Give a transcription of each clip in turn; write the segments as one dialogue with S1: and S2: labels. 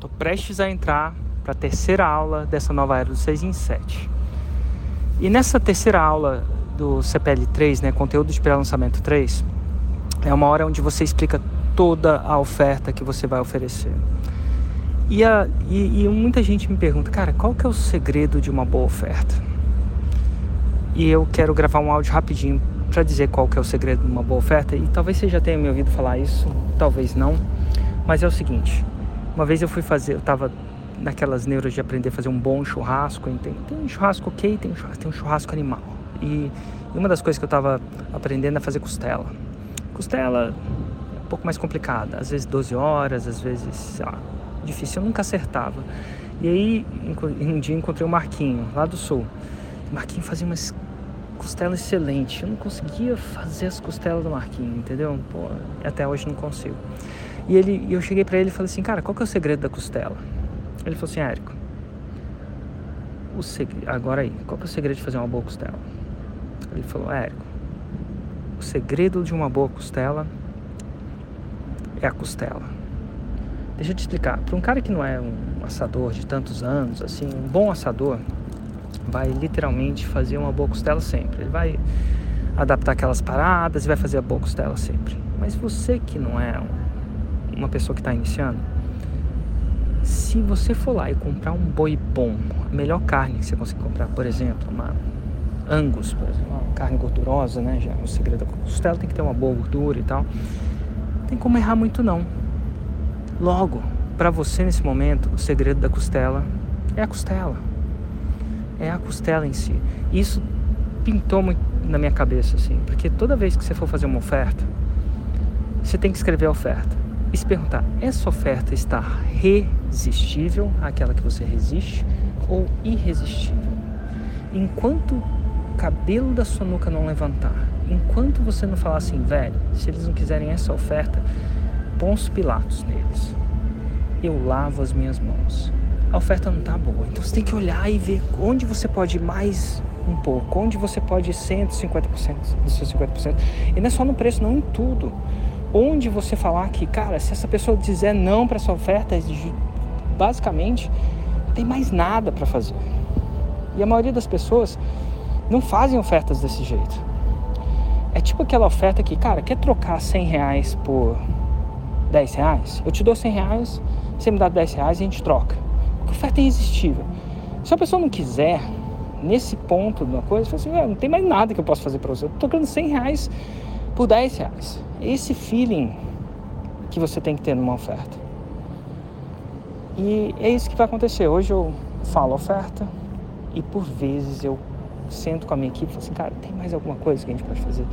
S1: Estou prestes a entrar para a terceira aula dessa nova era do 6 em 7. E nessa terceira aula do CPL 3, né, conteúdo de pré-lançamento 3, é uma hora onde você explica toda a oferta que você vai oferecer. E, a, e, e muita gente me pergunta, cara, qual que é o segredo de uma boa oferta? E eu quero gravar um áudio rapidinho para dizer qual que é o segredo de uma boa oferta. E talvez você já tenha me ouvido falar isso, talvez não. Mas é o seguinte, uma vez eu fui fazer, eu tava naquelas neuras de aprender a fazer um bom churrasco. Tem, tem um churrasco ok, tem um churrasco, tem um churrasco animal. E, uma das coisas que eu estava aprendendo é fazer costela. Costela é um pouco mais complicada, às vezes 12 horas, às vezes, sei lá, difícil, eu nunca acertava. E aí, um dia encontrei o Marquinho, lá do sul. O Marquinho fazia umas costelas excelentes. Eu não conseguia fazer as costelas do Marquinho, entendeu? Pô, até hoje não consigo. E ele, eu cheguei para ele e falei assim, cara, qual que é o segredo da costela? Ele falou assim, Érico, o segredo, agora aí, qual que é o segredo de fazer uma boa costela? Ele falou, Érico, o segredo de uma boa costela é a costela. Deixa eu te explicar. Para um cara que não é um assador de tantos anos, assim, um bom assador vai literalmente fazer uma boa costela sempre. Ele vai adaptar aquelas paradas e vai fazer a boa costela sempre. Mas você que não é uma pessoa que está iniciando, se você for lá e comprar um boi bom, a melhor carne que você conseguir comprar, por exemplo, uma Angus, por exemplo, uma carne gordurosa, né? Já é o segredo da costela tem que ter uma boa gordura e tal. Tem como errar muito não. Logo, para você nesse momento, o segredo da costela é a costela. É a costela em si. Isso pintou muito na minha cabeça assim, porque toda vez que você for fazer uma oferta, você tem que escrever a oferta e se perguntar: essa oferta está resistível àquela que você resiste ou irresistível? Enquanto o cabelo da sua nuca não levantar, enquanto você não falar assim, velho, se eles não quiserem essa oferta, bons Pilatos neles. Eu lavo as minhas mãos. A oferta não está boa, então você tem que olhar e ver onde você pode ir mais um pouco, onde você pode ir 150% dos seus 50%. E não é só no preço, não em tudo onde você falar que, cara, se essa pessoa dizer não para essa oferta, basicamente não tem mais nada para fazer. E a maioria das pessoas não fazem ofertas desse jeito. É tipo aquela oferta que, cara, quer trocar 100 reais por 10 reais? Eu te dou 100 reais, você me dá 10 reais e a gente troca. Porque oferta é irresistível. Se a pessoa não quiser, nesse ponto de uma coisa, você fala assim, não tem mais nada que eu possa fazer para você. Eu tô trocando 100 reais por 10 reais. Esse feeling que você tem que ter numa oferta. E é isso que vai acontecer. Hoje eu falo oferta e por vezes eu sento com a minha equipe e falo assim, cara, tem mais alguma coisa que a gente pode fazer?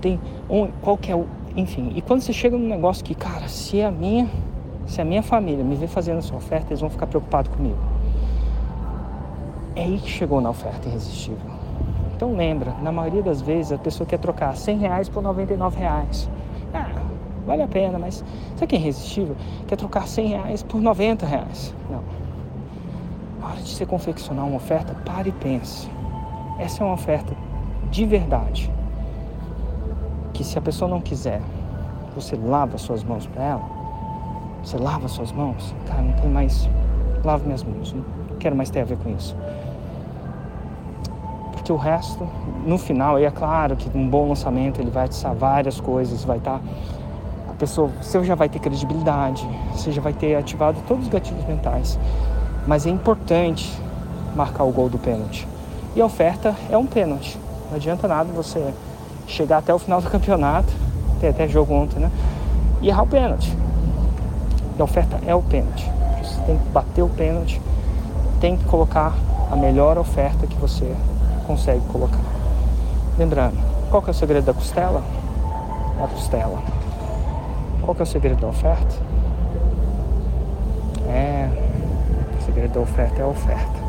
S1: Tem um, qual que é o. Enfim, e quando você chega num negócio que, cara, se a minha, se a minha família me ver fazendo essa oferta, eles vão ficar preocupados comigo. É aí que chegou na oferta irresistível. Então lembra, na maioria das vezes a pessoa quer trocar 100 reais por 99 reais. Ah, vale a pena, mas sabe que é irresistível? Quer trocar 100 reais por 90 reais. Não. Na hora de você confeccionar uma oferta, pare e pense. Essa é uma oferta de verdade. Que se a pessoa não quiser, você lava suas mãos para ela. Você lava suas mãos. Cara, não tem mais. Lavo minhas mãos. Não quero mais ter a ver com isso porque o resto, no final, e é claro que um bom lançamento ele vai atiçar várias coisas, vai estar. Tá, a pessoa, você já vai ter credibilidade, você já vai ter ativado todos os gatilhos mentais. Mas é importante marcar o gol do pênalti. E a oferta é um pênalti. Não adianta nada você chegar até o final do campeonato, tem até jogo ontem, né? E errar o pênalti. E a oferta é o pênalti. Você tem que bater o pênalti, tem que colocar a melhor oferta que você consegue colocar. Lembrando, qual que é o segredo da costela? A costela. Qual que é o segredo da oferta? É, o segredo da oferta é a oferta.